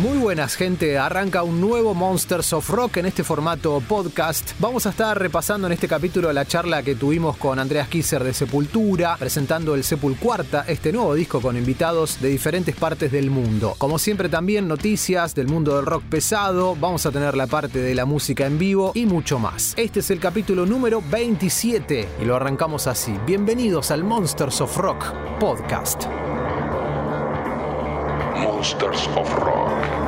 Muy buenas gente, arranca un nuevo Monsters of Rock en este formato podcast. Vamos a estar repasando en este capítulo la charla que tuvimos con Andreas Kisser de Sepultura, presentando el Sepulcuarta, este nuevo disco con invitados de diferentes partes del mundo. Como siempre también noticias del mundo del rock pesado, vamos a tener la parte de la música en vivo y mucho más. Este es el capítulo número 27 y lo arrancamos así. Bienvenidos al Monsters of Rock podcast. Monsters of Rock.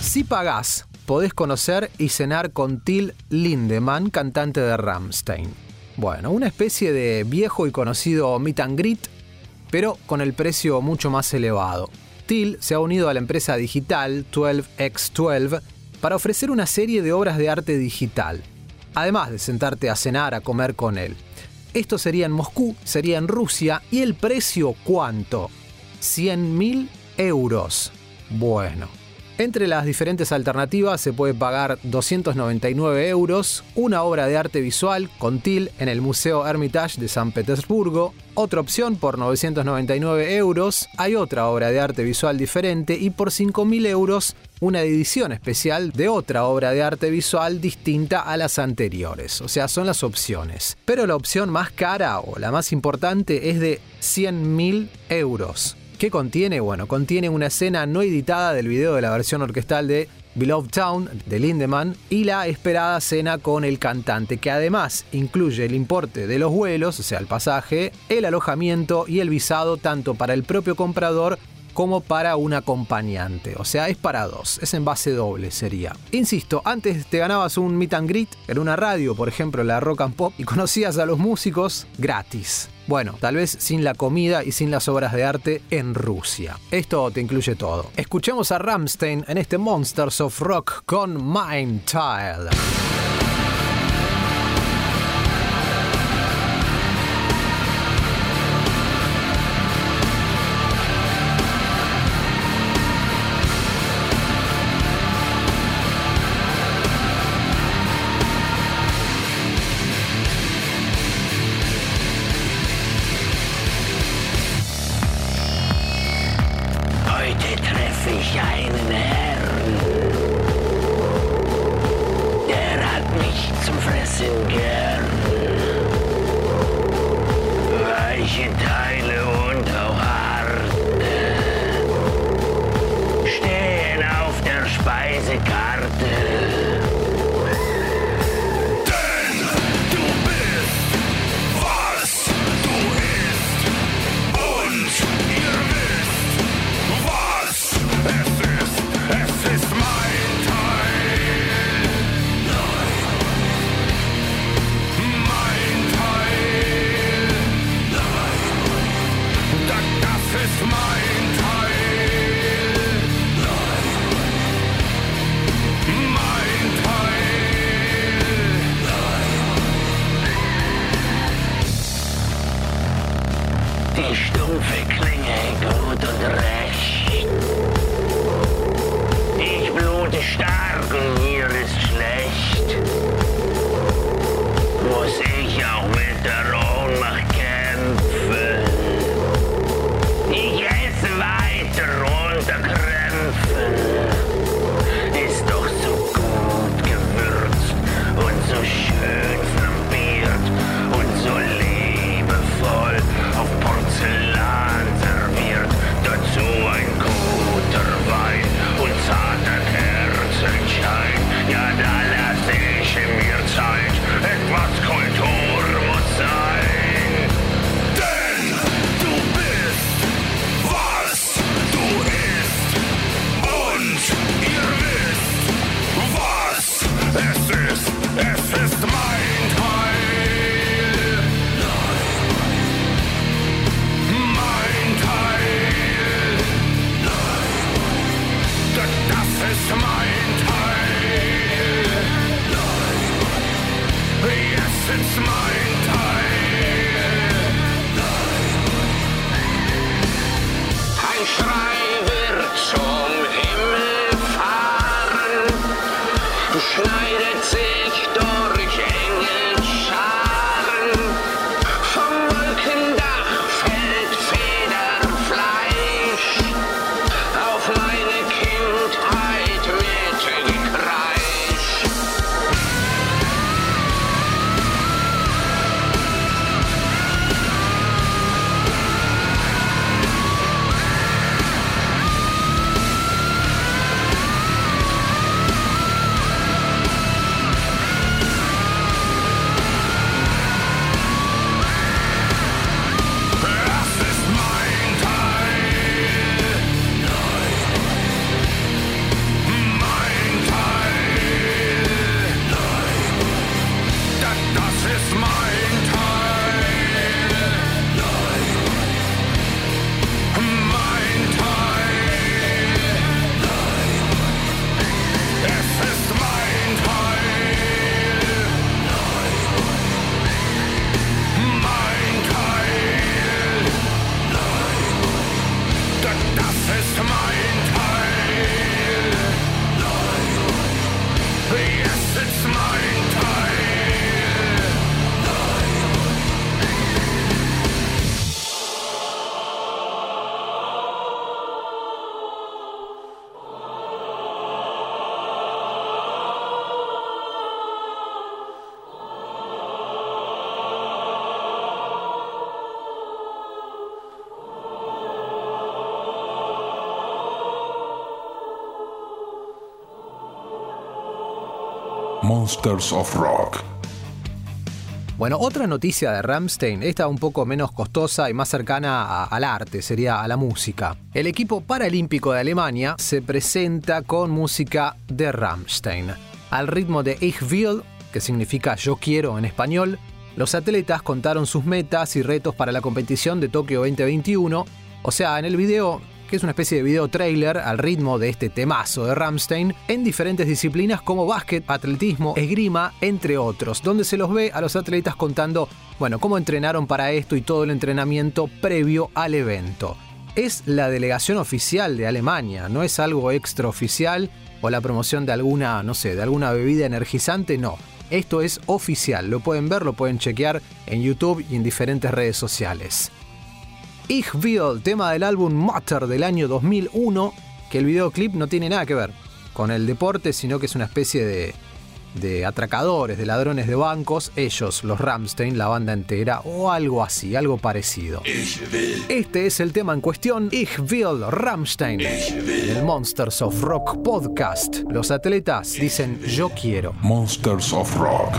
Si pagás, podés conocer y cenar con Till Lindemann, cantante de Rammstein. Bueno, una especie de viejo y conocido meet and greet, pero con el precio mucho más elevado. Till se ha unido a la empresa digital 12x12 para ofrecer una serie de obras de arte digital, además de sentarte a cenar, a comer con él. Esto sería en Moscú, sería en Rusia, y el precio cuánto? 100.000 euros. Bueno. Entre las diferentes alternativas se puede pagar 299 euros, una obra de arte visual con TIL en el Museo Hermitage de San Petersburgo, otra opción por 999 euros, hay otra obra de arte visual diferente y por 5.000 euros una edición especial de otra obra de arte visual distinta a las anteriores. O sea, son las opciones. Pero la opción más cara o la más importante es de 100.000 euros. ¿Qué contiene? Bueno, contiene una escena no editada del video de la versión orquestal de Beloved Town de Lindemann y la esperada cena con el cantante, que además incluye el importe de los vuelos, o sea, el pasaje, el alojamiento y el visado tanto para el propio comprador como para un acompañante. O sea, es para dos, es en base doble sería. Insisto, antes te ganabas un meet and greet en una radio, por ejemplo la Rock and Pop, y conocías a los músicos gratis. Bueno, tal vez sin la comida y sin las obras de arte en Rusia. Esto te incluye todo. Escuchemos a Ramstein en este Monsters of Rock con Mind Child. Bueno, otra noticia de Ramstein, esta un poco menos costosa y más cercana al arte, sería a la música. El equipo paralímpico de Alemania se presenta con música de Ramstein. Al ritmo de Ich will, que significa yo quiero en español, los atletas contaron sus metas y retos para la competición de Tokio 2021. O sea, en el video es una especie de video trailer al ritmo de este temazo de Ramstein, en diferentes disciplinas como básquet, atletismo, esgrima, entre otros, donde se los ve a los atletas contando, bueno, cómo entrenaron para esto y todo el entrenamiento previo al evento. Es la delegación oficial de Alemania, no es algo extraoficial o la promoción de alguna, no sé, de alguna bebida energizante, no. Esto es oficial, lo pueden ver, lo pueden chequear en YouTube y en diferentes redes sociales. Ich Will, tema del álbum Mutter del año 2001, que el videoclip no tiene nada que ver con el deporte, sino que es una especie de, de atracadores, de ladrones de bancos, ellos, los Ramstein, la banda entera, o algo así, algo parecido. Este es el tema en cuestión, Ich will Ramstein, el Monsters of Rock podcast. Los atletas dicen yo quiero. Monsters of Rock.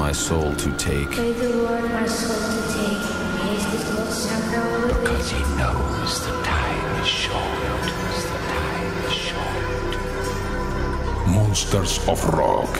My soul to take. Pray the Lord my soul to take. Because he knows the time is short. The time is short. Monsters of Rock. Rock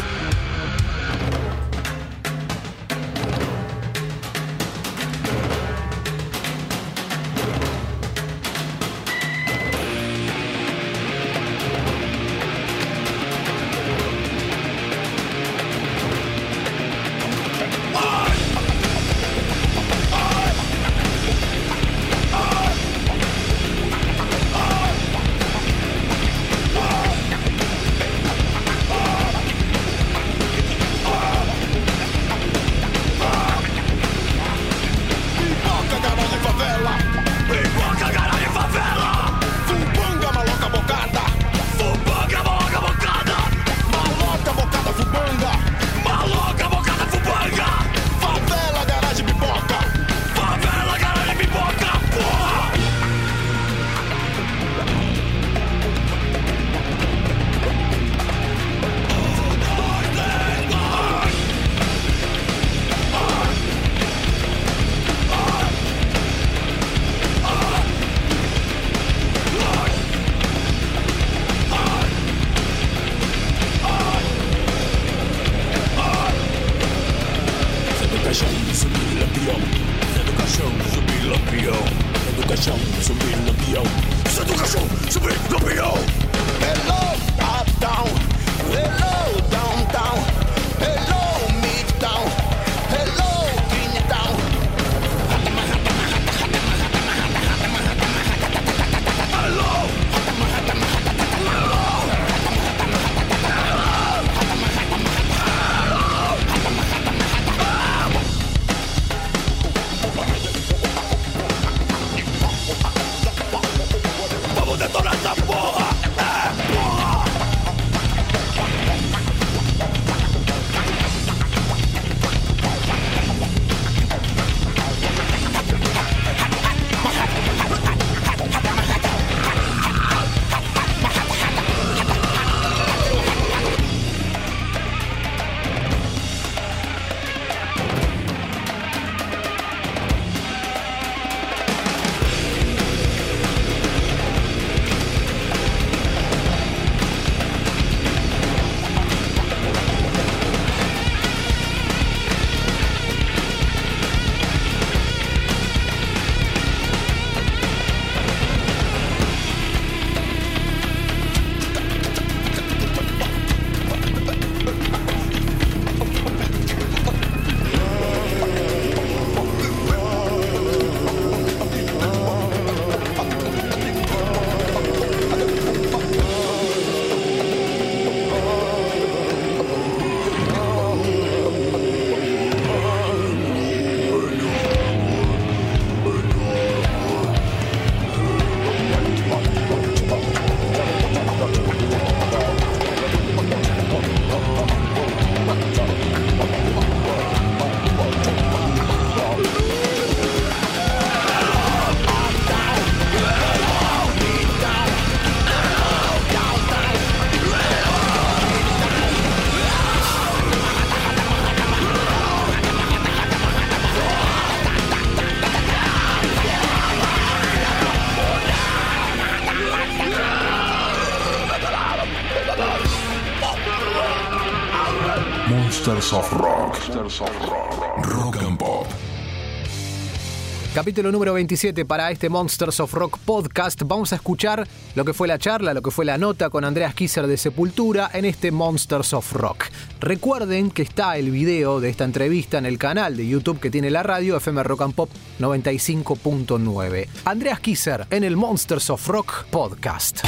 Capítulo número 27 para este Monsters of Rock podcast. Vamos a escuchar lo que fue la charla, lo que fue la nota con Andreas Kisser de Sepultura en este Monsters of Rock. Recuerden que está el video de esta entrevista en el canal de YouTube que tiene la radio FM Rock and Pop 95.9. Andreas Kisser en el Monsters of Rock podcast.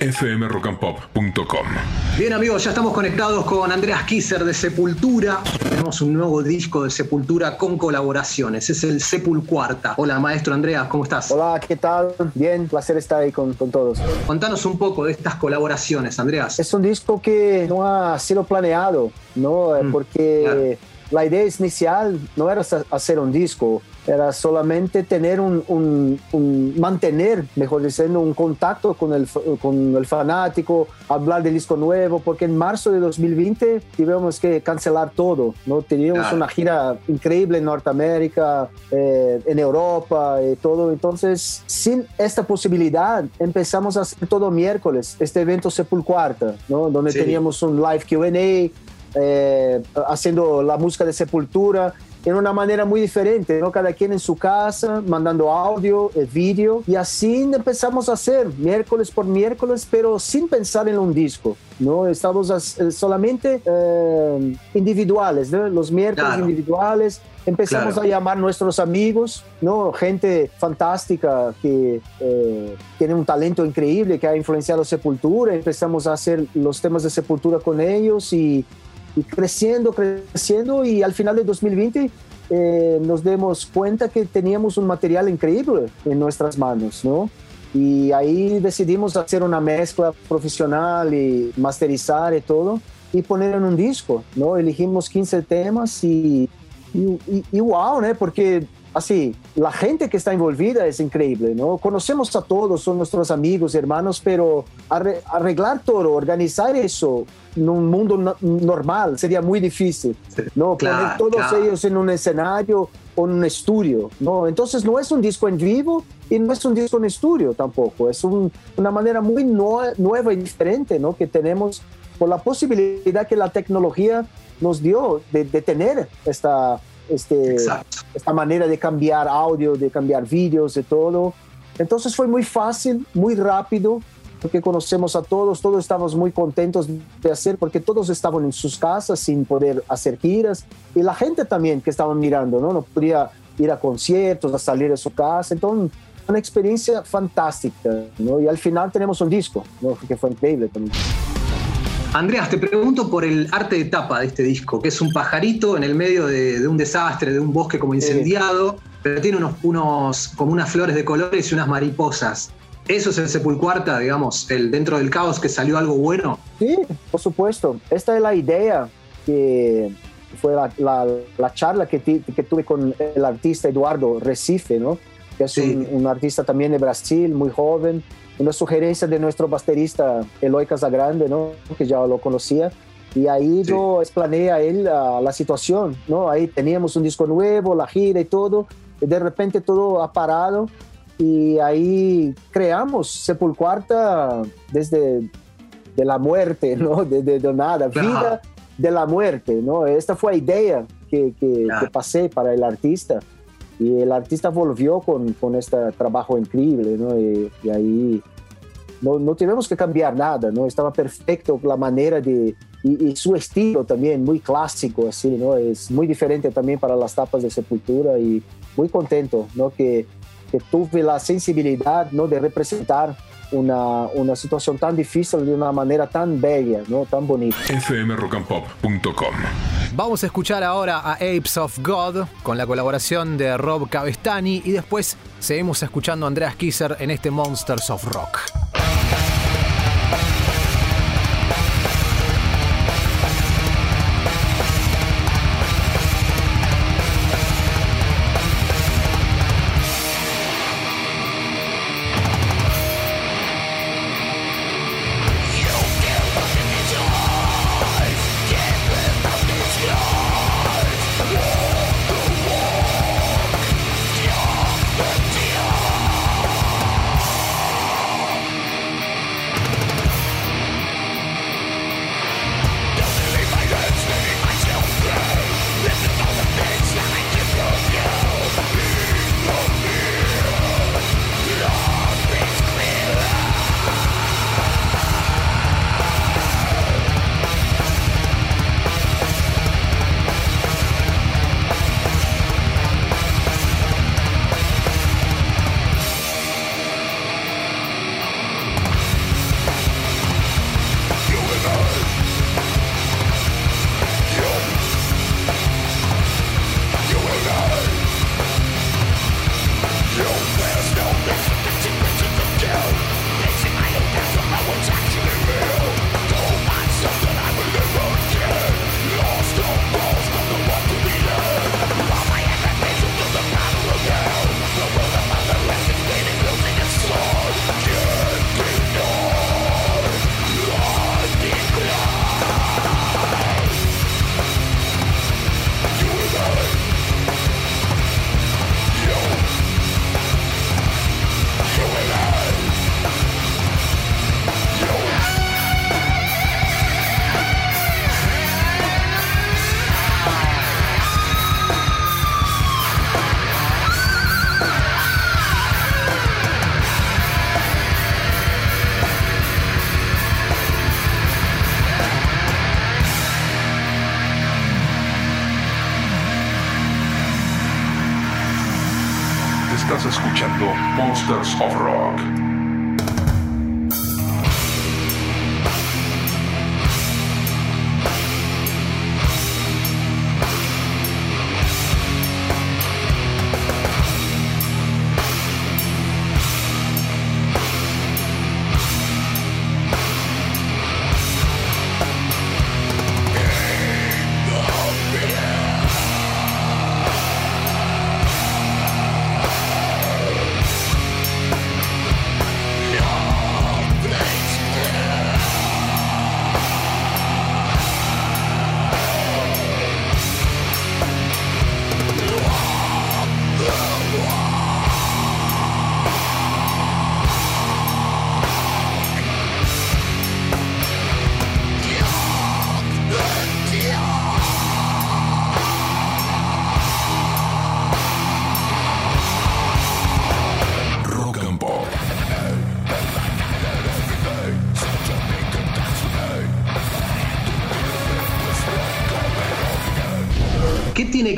fmrockandpop.com. Bien amigos, ya estamos conectados con Andreas Kisser de Sepultura. Tenemos un nuevo disco de Sepultura con colaboraciones. Es el Sepul Cuarta. Hola maestro Andreas, ¿cómo estás? Hola, ¿qué tal? Bien, placer estar ahí con, con todos. Contanos un poco de estas colaboraciones, Andreas. Es un disco que no ha sido planeado, ¿no? Mm, Porque claro. la idea inicial no era hacer un disco, era solamente tener un, un- un- mantener, mejor diciendo, un contacto con el, con el fanático, hablar del disco nuevo, porque en marzo de 2020 tuvimos que cancelar todo, ¿no? Teníamos una gira increíble en Norteamérica, eh, en Europa y todo, entonces sin esta posibilidad empezamos a hacer todo miércoles, este evento Sepulcuarta, ¿no? Donde Sí. teníamos un live Q&A, eh, haciendo la música de Sepultura en una manera muy diferente, ¿no? Cada quien en su casa, mandando audio, eh, vídeo, y así empezamos a hacer miércoles por miércoles, pero sin pensar en un disco, ¿no? Estamos eh, solamente eh, individuales, ¿no? Los miércoles Claro. individuales, empezamos Claro. a llamar nuestros amigos, ¿no? Gente fantástica que eh, tiene un talento increíble que ha influenciado Sepultura, empezamos a hacer los temas de Sepultura con ellos y y creciendo, creciendo y al final de 2020 eh, nos demos cuenta que teníamos un material increíble en nuestras manos, ¿no? Y ahí decidimos hacer una mezcla profesional y masterizar y todo y poner en un disco, ¿no? Elegimos 15 temas y, y, y- y wow, ¿no? Porque así, la gente que está envolvida es increíble, ¿no? Conocemos a todos, son nuestros amigos, hermanos, pero arre- arreglar todo, organizar eso en un mundo no- normal sería muy difícil, ¿no? Claro, Poner todos claro. ellos en un escenario o en un estudio, ¿no? Entonces no es un disco en vivo y no es un disco en estudio tampoco, es un- una manera muy nue- nueva y diferente, ¿no? Que tenemos por la posibilidad que la tecnología nos dio de, de tener esta, este, Exacto. Esta manera de cambiar audio, de cambiar vídeos, de todo. Entonces fue muy fácil, muy rápido, porque conocemos a todos, todos estamos muy contentos de hacer, porque todos estaban en sus casas sin poder hacer giras, y la gente también que estaban mirando, ¿no? No podía ir a conciertos, a salir de su casa, entonces una experiencia fantástica, ¿no? Y al final tenemos un disco, ¿no? Que fue increíble también. Andreas, te pregunto por el arte de tapa de este disco, que es un pajarito en el medio de, de un desastre, de un bosque como incendiado, pero tiene unos, unos, como unas flores de colores y unas mariposas. Eso es el Sepulcuarta, digamos, el dentro del caos que salió algo bueno. Sí, por supuesto. Esta es la idea que fue la, la- la charla que, ti- que tuve con el artista Eduardo Recife, ¿no? que es Sí. un, un artista también de Brasil, muy joven. Una sugerencia de nuestro baterista Eloy Casagrande, ¿no? que ya lo conocía. Y ahí Sí. yo explaneé a él la, la situación. ¿no? Ahí teníamos un disco nuevo, la gira y todo. Y de repente todo ha parado. Y ahí creamos Sepulcuarta desde de la muerte, ¿no? De, de, de nada, vida de la muerte, ¿no? Esta fue la idea que, que, que pasé para el artista. Y el artista volvió con, con este trabajo increíble, ¿no? Y, y ahí no, no tuvimos que cambiar nada, ¿no? Estaba perfecto la manera de... Y, y su estilo también, muy clásico, así, ¿no? Es muy diferente también para las tapas de Sepultura y muy contento, ¿no? Que, que tuve la sensibilidad, ¿no? De representar una, una situación tan difícil de una manera tan bella, ¿no? Tan bonita. fmrockandpop.com Vamos a escuchar ahora a Apes of God con la colaboración de Rob Cavestani y después seguimos escuchando a Andreas Kisser en este Monsters of Rock.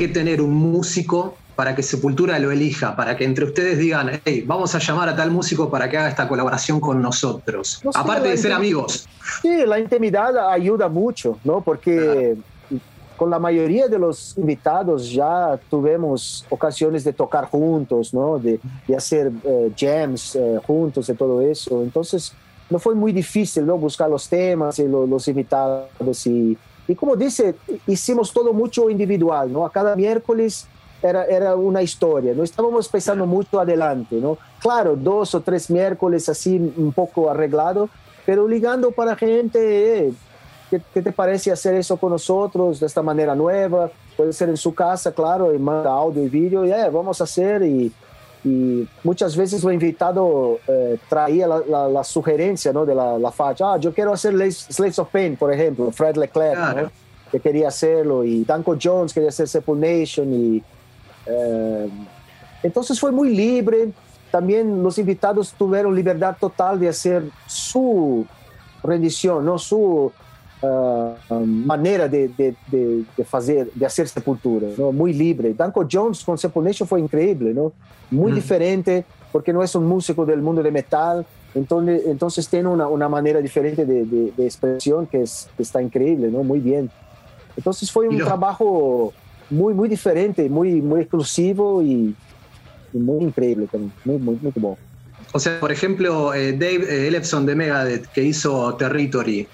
Que tener un músico para que Sepultura lo elija, para que entre ustedes digan, hey, vamos a llamar a tal músico para que haga esta colaboración con nosotros? Aparte de ser amigos. Sí, la intimidad ayuda mucho, ¿no? Porque con la mayoría de los invitados ya tuvimos ocasiones de tocar juntos, ¿no? De, hacer eh, jams eh, juntos y todo eso. Entonces, no fue muy difícil, ¿no? Buscar los temas y los invitados y y como dice, hicimos todo mucho individual, ¿no? A cada miércoles era, era una historia, no estábamos pensando mucho adelante, ¿no? Claro, dos o tres miércoles así un poco arreglado, pero ligando para gente, eh, ¿qué, te parece hacer eso con nosotros de esta manera nueva? Puede ser en su casa, claro, y manda audio y vídeo, y eh, vamos a hacer y y muchas veces lo invitado eh, traía la, la, sugerencia ¿no? de la, la facha. Ah, yo quiero hacer Slaves of Pain, por ejemplo, Fred Leclerc, que quería hacerlo, y Danko Jones quería hacer Sepul Nation. Y, eh, entonces fue muy libre. También los invitados tuvieron libertad total de hacer su rendición, ¿no? su uh, manera de, de, de, de, fazer, de hacer sepultura, muy libre. Danko Jones con Sepultation fue increíble, ¿no? muy mm. diferente, porque no es un músico del mundo de metal, entonces, entonces tiene una, una manera diferente de, expresión que, es, que está increíble, ¿no? muy bien. Entonces fue un trabajo muy, muy diferente, muy, muy exclusivo y, y muy increíble también, muy, muy, muy bueno. O sea, por ejemplo, eh, Dave eh, Ellefson de Megadeth, que hizo Territory,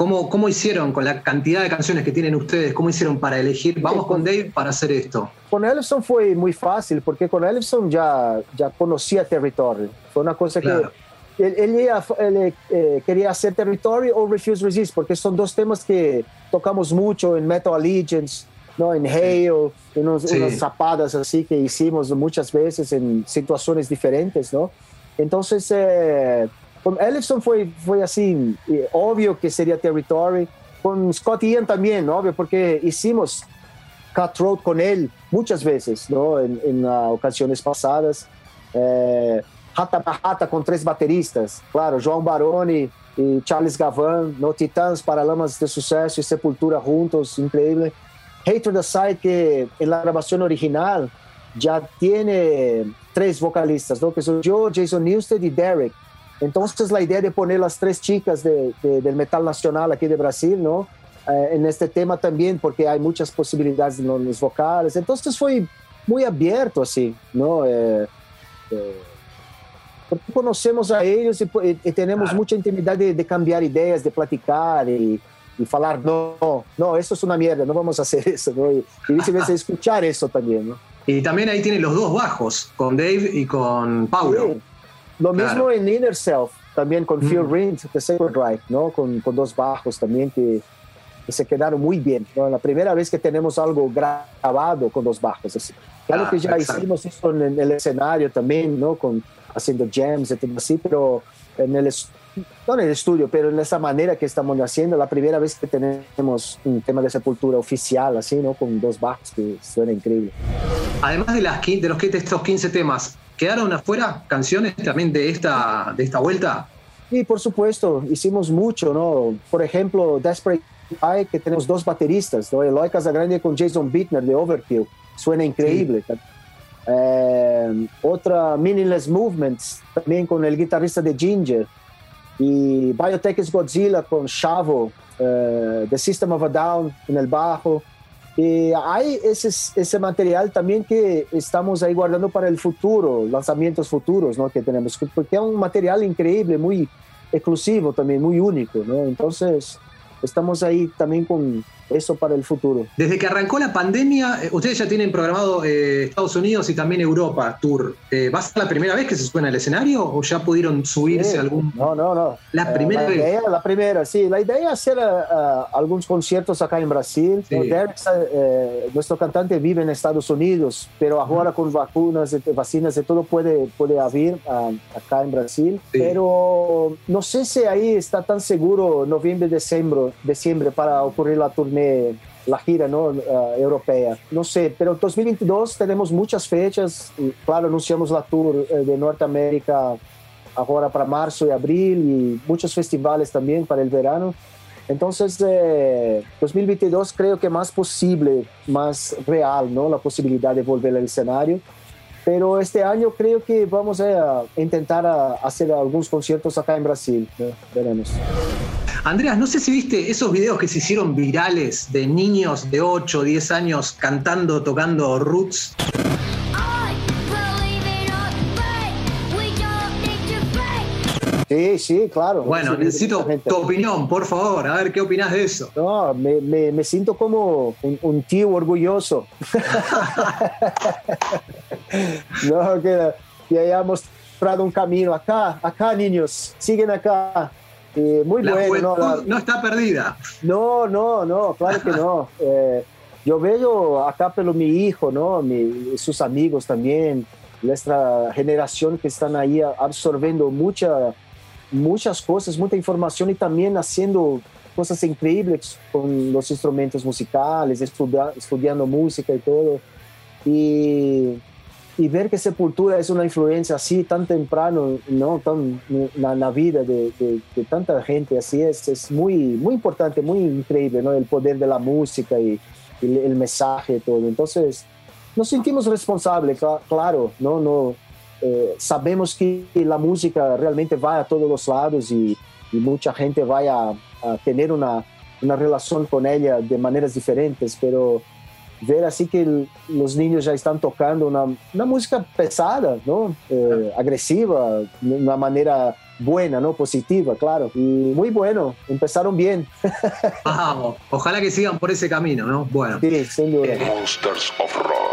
¿Cómo, ¿Cómo hicieron con la cantidad de canciones que tienen ustedes? ¿Cómo hicieron para elegir? Vamos con Dave para hacer esto. Con Ellison fue muy fácil, porque con Ellison ya, ya conocía Territory. Fue una cosa que él, eh, quería hacer Territory o Refuse Resist, porque son dos temas que tocamos mucho en Metal Allegiance, ¿no? en Hail, en unas zapadas así que hicimos muchas veces en situaciones diferentes. ¿no? Entonces, eh, Ellison fue, fue así, obvio que sería Territory. Con Scott Ian también, obvio, porque hicimos Cutthroat con él muchas veces, ¿no? En, en uh, ocasiones pasadas. Eh, Rata Rata con tres bateristas, claro, João Baroni y Charles Gavan, ¿no? Titãs, Paralamas de Suceso y Sepultura juntos, increíble. Hatred Aside, que en la grabación original ya tiene tres vocalistas, ¿no? Que son yo, Jason Newsted y Derek. Entonces la idea de poner las tres chicas de, del metal nacional aquí de Brasil, ¿no? Eh, en este tema también, porque hay muchas posibilidades en los vocales. Entonces fue muy abierto así, ¿no? Eh, eh, conocemos a ellos y, tenemos mucha intimidad de, cambiar ideas, de platicar y, y falar, no, no, eso es una mierda, no vamos a hacer eso, ¿no? Y, y escuchar eso también, ¿no? Y también ahí tiene los dos bajos, con Dave y con Paulo. Lo mismo en Inner Self, también con Fear mm. Ring, The Sacred Drive, ¿no? Con, con, dos bajos también que, se quedaron muy bien. ¿no? La primera vez que tenemos algo grabado con dos bajos. Así. Claro que ya hicimos eso en, el escenario también, ¿no? Con, haciendo jams y todo así, pero en el, no en el estudio, pero en esa manera que estamos haciendo, la primera vez que tenemos un tema de sepultura oficial, así, ¿no? Con dos bajos que suena increíble. Además de, las, de los, de estos 15 temas, ¿Quedaron afuera canciones también de esta, de esta vuelta? Sí, por supuesto, hicimos mucho, ¿no? Por ejemplo, Desperate Eye, que tenemos dos bateristas, ¿no? Eloy Casagrande con Jason Bittner de Overkill, suena increíble. Eh, otra Meaningless Movements, también con el guitarrista de Ginger. Y Biotech is Godzilla con Chavo, eh, The System of a Down en el bajo. Y hay ese, ese material también que estamos ahí guardando para el futuro, lanzamientos futuros ¿no? que tenemos, porque es un material increíble, muy exclusivo también, muy único. ¿no? Entonces, estamos ahí también con eso para el futuro. Desde que arrancó la pandemia, eh, ustedes ya tienen programado eh, Estados Unidos y también Europa Tour. Eh, ¿Va a ser la primera vez que se suena al escenario o ya pudieron subirse Sí. algún? No, no, no. La primera la vez. Idea, la primera, sí. La idea es hacer eh, eh, algunos conciertos acá en Brasil. Sí. Derek, eh, nuestro cantante vive en Estados Unidos, pero ahora con vacunas, eh, vacinas y todo puede, puede haber ah, acá en Brasil. Sí. Pero no sé si ahí está tan seguro noviembre, diciembre, diciembre para ocurrir la la gira ¿no? Ah, europea. No sé, pero 2022 tenemos muchas fechas. Claro, anunciamos la tour eh, de Norteamérica ahora para marzo y abril y muchos festivales también para el verano. Entonces, eh, 2022 creo que más posible, más real, ¿no? La posibilidad de volver al escenario. Pero este año creo que vamos a intentar hacer algunos conciertos acá en Brasil. Veremos. Andreas, no sé si viste esos videos que se hicieron virales de niños de 8 o 10 años cantando, tocando roots. Sí, sí, claro. Bueno, necesito tu opinión, por favor, a ver qué opinas de eso. No, me, me, me siento como un, un tío orgulloso. no, que, que hayamos mostrado un camino acá, acá niños, siguen acá. Y muy La bueno, ¿no? La- juventud no está perdida. no, no, no, claro que no. Eh, yo veo acá pelo mi hijo, ¿no? Mi- sus amigos también, nuestra generación que están ahí absorbiendo mucha, muchas cosas, mucha información y también haciendo cosas increíbles con los instrumentos musicales, estudia- estudiando música y todo. Y, y ver que Sepultura es una influencia así tan temprano, ¿no? Tan, en la vida de, de- de tanta gente, así es, es muy, muy importante, muy increíble, ¿no? El poder de la música y, y el, mensaje todo. Entonces, nos sentimos responsables, cla- claro, ¿no? no eh, sabemos que la música realmente va a todos los lados y, y mucha gente va a, a tener una, una relación con ella de maneras diferentes, pero ver así que el- los niños ya están tocando una, una música pesada, ¿no? Eh, agresiva, de una manera buena, ¿no? Positiva, claro. Y muy bueno, empezaron bien. Vamos, ojalá que sigan por ese camino, ¿no? Bueno. Sí, sin duda. Monsters of Rock.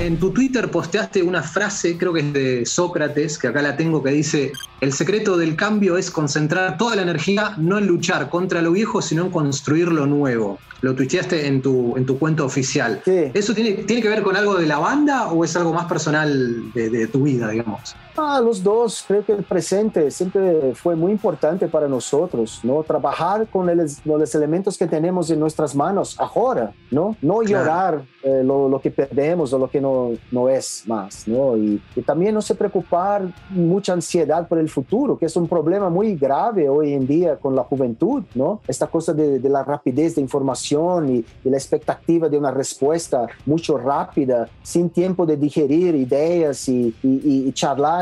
En tu Twitter posteaste una frase, creo que es de Sócrates, que acá la tengo, que dice, el secreto del cambio es concentrar toda la energía no en luchar contra lo viejo, sino en construir lo nuevo. Lo tuiteaste en tu, en tu cuenta oficial. Sí. ¿Eso tiene, tiene que ver con algo de la banda o es algo más personal de, de tu vida, digamos? Ah, los dos, creo que el presente siempre fue muy importante para nosotros, ¿no? Trabajar con el- los elementos que tenemos en nuestras manos ahora, ¿no? No Claro. llorar eh, lo, lo que perdemos o lo que no, no es más, ¿no? Y, y también no se preocupar mucha ansiedad por el futuro, que es un problema muy grave hoy en día con la juventud, ¿no? Esta cosa de, de la rapidez de información y, y la expectativa de una respuesta mucho rápida, sin tiempo de digerir ideas y, y- y-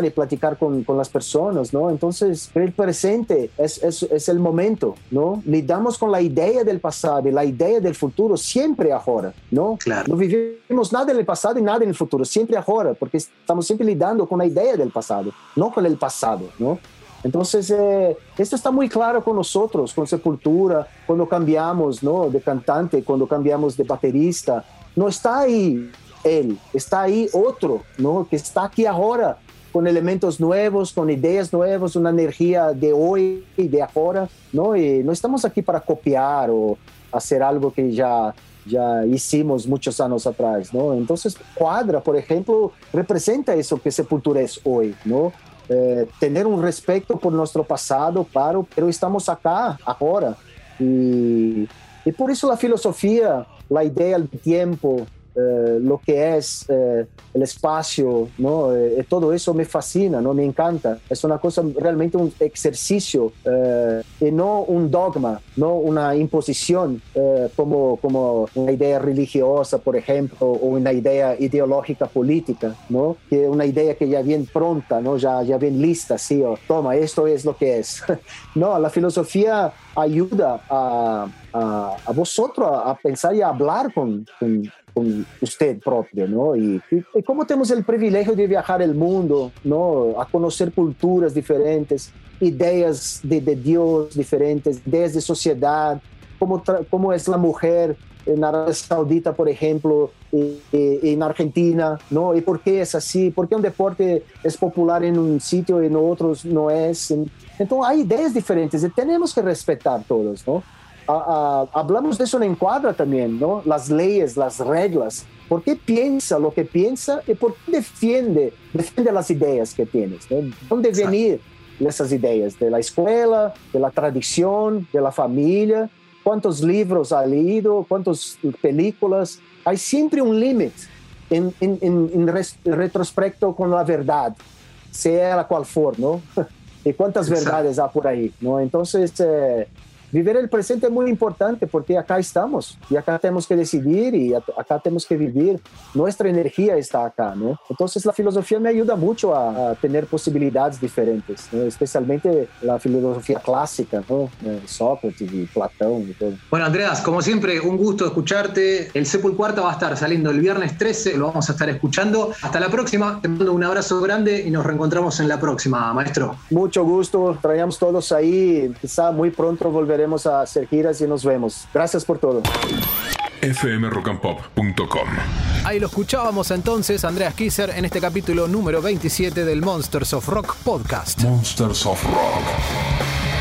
y platicar con, con las personas, ¿no? Entonces, el presente es, es, es el momento, ¿no? Lidamos con la idea del pasado y la idea del futuro siempre ahora, ¿no? Claro. No vivimos nada en el pasado y nada en el futuro, siempre ahora, porque estamos siempre lidando con la idea del pasado, no con el pasado, ¿no? Entonces, eh, esto está muy claro con nosotros, con Sepultura, cuando cambiamos ¿no? de cantante, cuando cambiamos de baterista. No está ahí él, está ahí otro, ¿no? que está aquí ahora, con elementos nuevos, con ideas nuevas, una energía de hoy y de ahora. ¿no? Y no estamos aquí para copiar o hacer algo que ya, ya hicimos muchos años atrás. ¿no? Entonces, Cuadra, por ejemplo, representa eso que Sepultura es hoy. ¿no? eh, tener un respeto por nuestro pasado, claro, pero estamos acá ahora. Y, y por eso la filosofía, la idea del tiempo, eh, lo que es eh, el espacio, ¿no? Eh, todo eso me fascina, ¿no? me encanta. Es una cosa realmente un ejercicio eh, y no un dogma, no una imposición eh, como, como una idea religiosa, por ejemplo, o una idea ideológica política, ¿no? que una idea que ya viene pronta, ¿no? ya, ya bien lista, sí, o, toma, esto es lo que es. no, la filosofía ayuda a, a, a vosotros a, a pensar y a hablar con, con, con usted propio, ¿no? Y, y, como tenemos el privilegio de viajar el mundo, ¿no? A conocer culturas diferentes, ideas de, de Dios diferentes, ideas de sociedad, cómo, cómo es la mujer en Arabia Saudita, por ejemplo, y, y, en Argentina, ¿no? ¿Y por qué es así? ¿Por qué un deporte es popular en un sitio y en otros no es? Entonces hay ideas diferentes y tenemos que respetar todos, ¿no? A, a, hablamos de eso en Encuadra también, ¿no? Las leyes, las reglas. ¿Por qué piensa lo que piensa y por qué defiende, defiende las ideas que tienes? ¿no? ¿Dónde venir esas ideas? ¿De la escuela, de la tradición, de la familia? ¿Cuántos libros ha leído? ¿Cuántas películas? Hay siempre un límite en, en, en, en res, retrospecto con la verdad, sea la cual for, ¿no? ¿Y cuántas Exacto. verdades hay por ahí? ¿no? Entonces, eh, vivir el presente es muy importante porque acá estamos y acá tenemos que decidir y acá tenemos que vivir. Nuestra energía está acá, ¿no? Entonces la filosofía me ayuda mucho a, a tener posibilidades diferentes, ¿no? especialmente la filosofía clásica, ¿no? Sócrates y Platón y todo. Bueno, Andreas, como siempre, un gusto escucharte. El Sepul Cuarta va a estar saliendo el viernes 13, lo vamos a estar escuchando. Hasta la próxima, te mando un abrazo grande y nos reencontramos en la próxima, maestro. Mucho gusto, traíamos todos ahí, quizá muy pronto volveremos a hacer giras y nos vemos. Gracias por todo. fmrockandpop.com Ahí lo escuchábamos entonces, Andreas Kisser, en este capítulo número 27 del Monsters of Rock podcast. Monsters of Rock.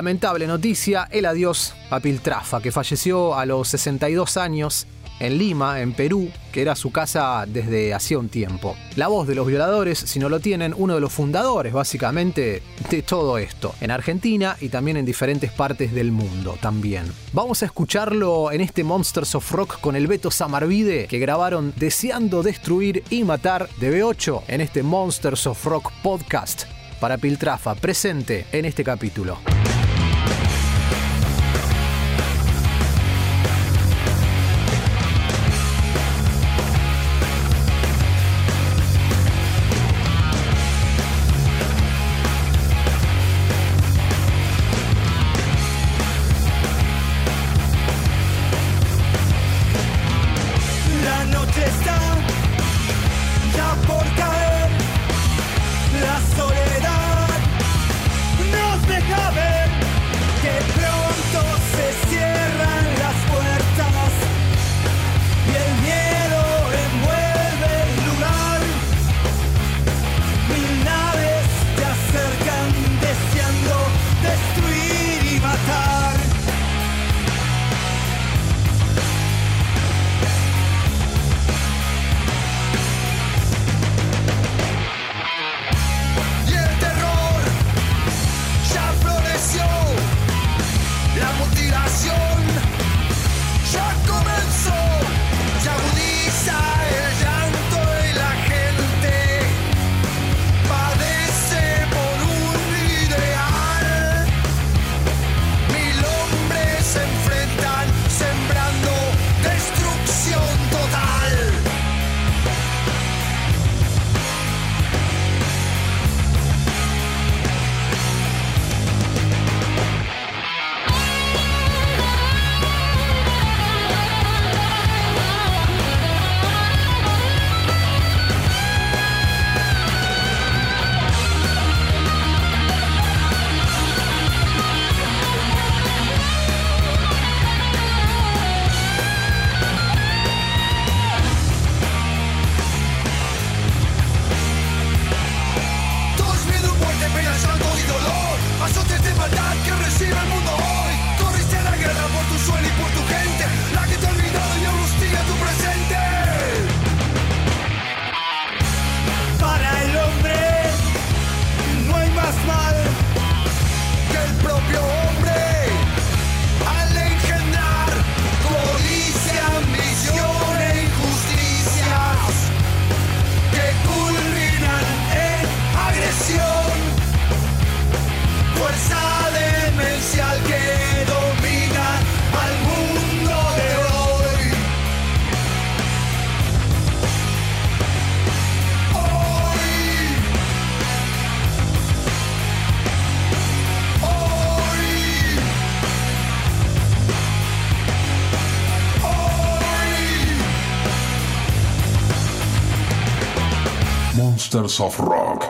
Lamentable noticia, el adiós a Piltrafa, que falleció a los 62 años en Lima, en Perú, que era su casa desde hacía un tiempo. La voz de los violadores, si no lo tienen, uno de los fundadores básicamente de todo esto, en Argentina y también en diferentes partes del mundo también. Vamos a escucharlo en este Monsters of Rock con el Beto Samarvide que grabaron Deseando Destruir y Matar de B8 en este Monsters of Rock podcast para Piltrafa presente en este capítulo. Of Rock.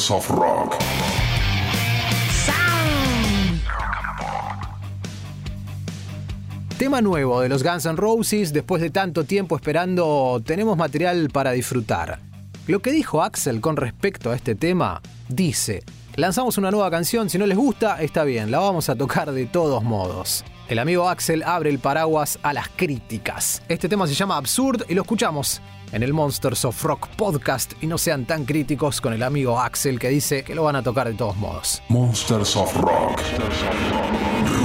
Monsters of Rock. Tema nuevo de los Guns N' Roses, después de tanto tiempo esperando, tenemos material para disfrutar. Lo que dijo Axel con respecto a este tema, dice, lanzamos una nueva canción, si no les gusta, está bien, la vamos a tocar de todos modos. El amigo Axel abre el paraguas a las críticas. Este tema se llama Absurd y lo escuchamos en el Monsters of Rock podcast y no sean tan críticos con el amigo Axel que dice que lo van a tocar de todos modos. Monsters of Rock. Head down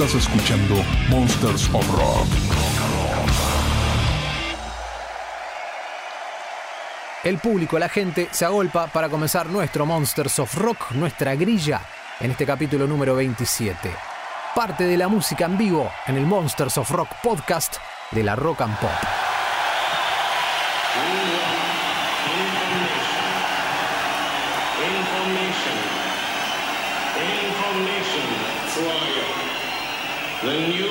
Estás escuchando Monsters of Rock. El público, la gente, se agolpa para comenzar nuestro Monsters of Rock, nuestra grilla, en este capítulo número 27. Parte de la música en vivo en el Monsters of Rock podcast de la Rock and Pop. The new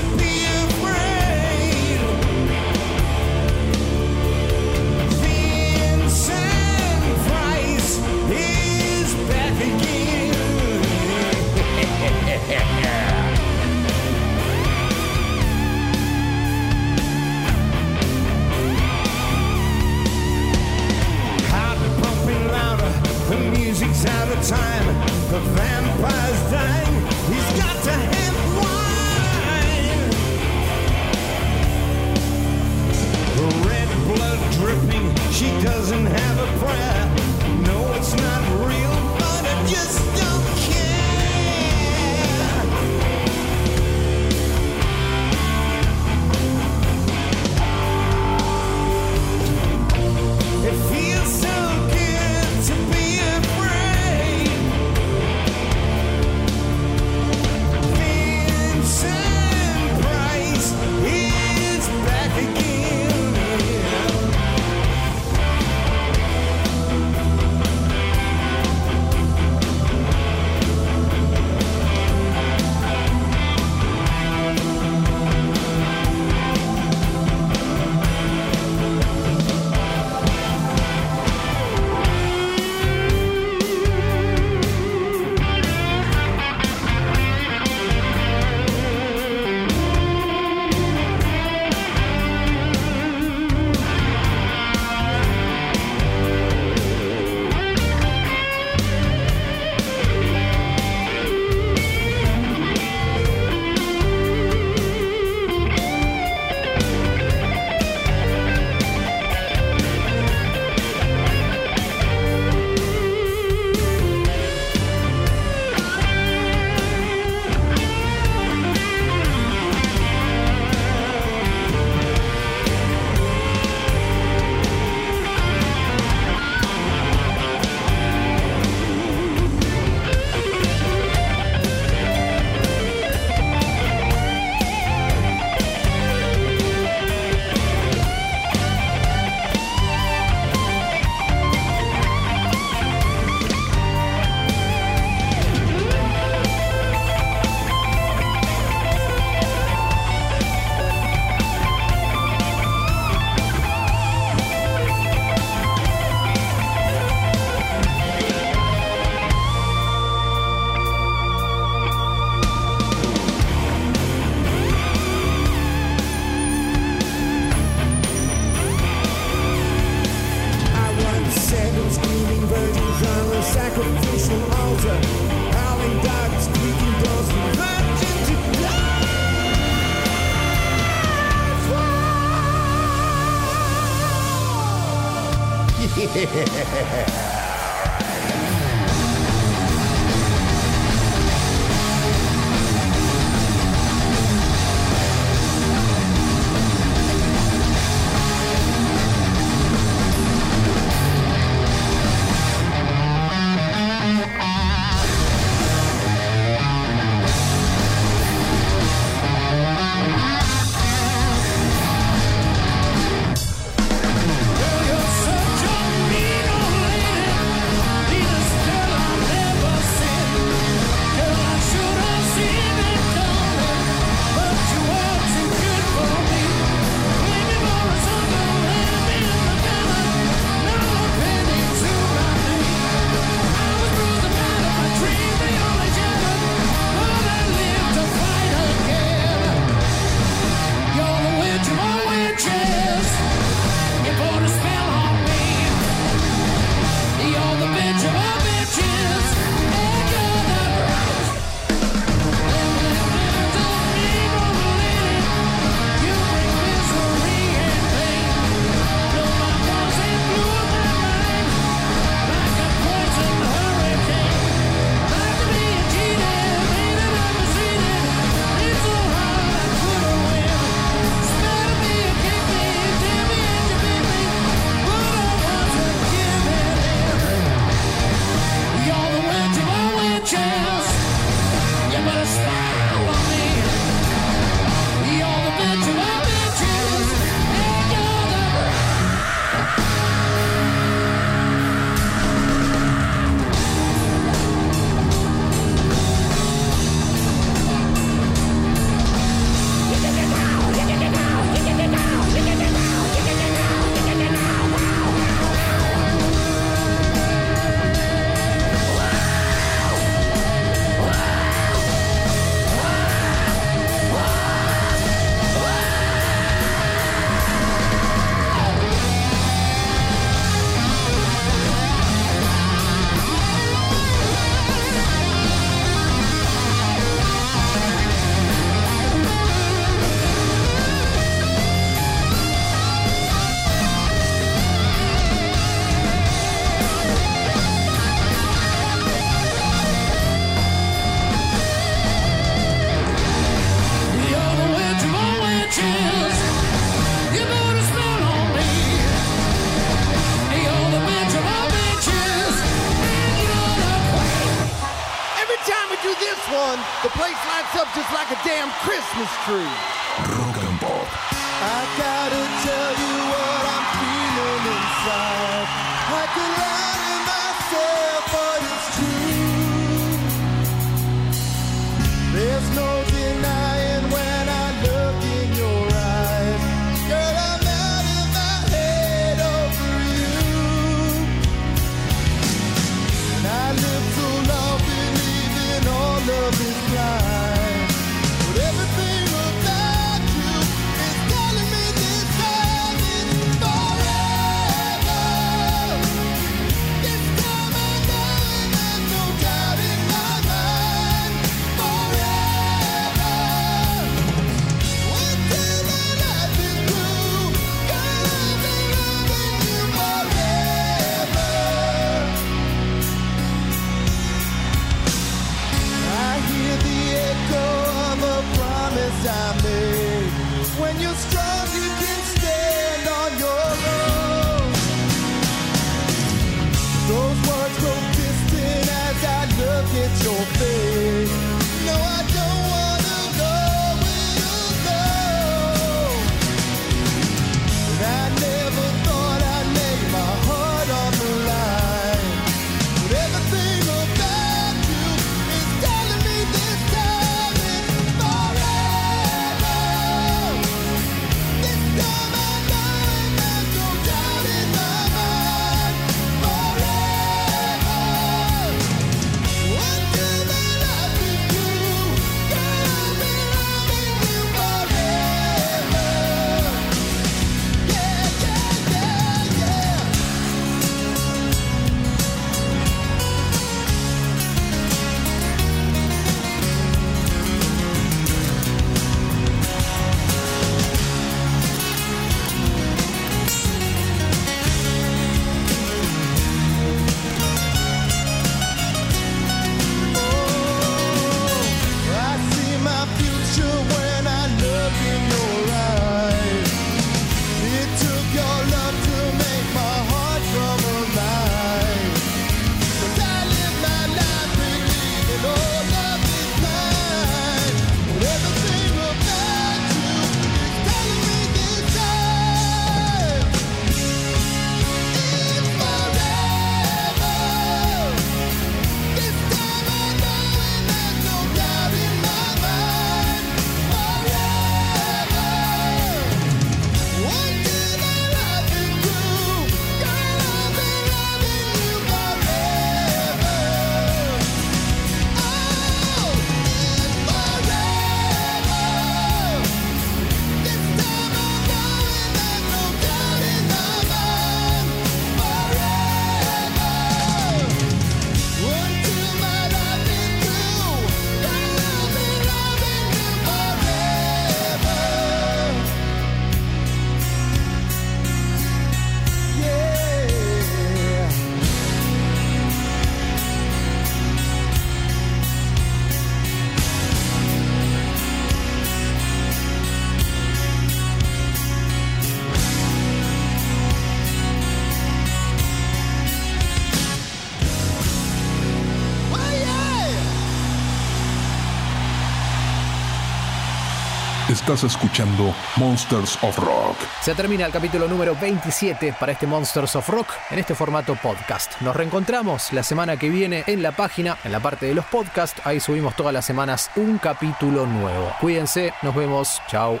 Estás escuchando Monsters of Rock. Se termina el capítulo número 27 para este Monsters of Rock en este formato podcast. Nos reencontramos la semana que viene en la página, en la parte de los podcasts. Ahí subimos todas las semanas un capítulo nuevo. Cuídense, nos vemos. Chao.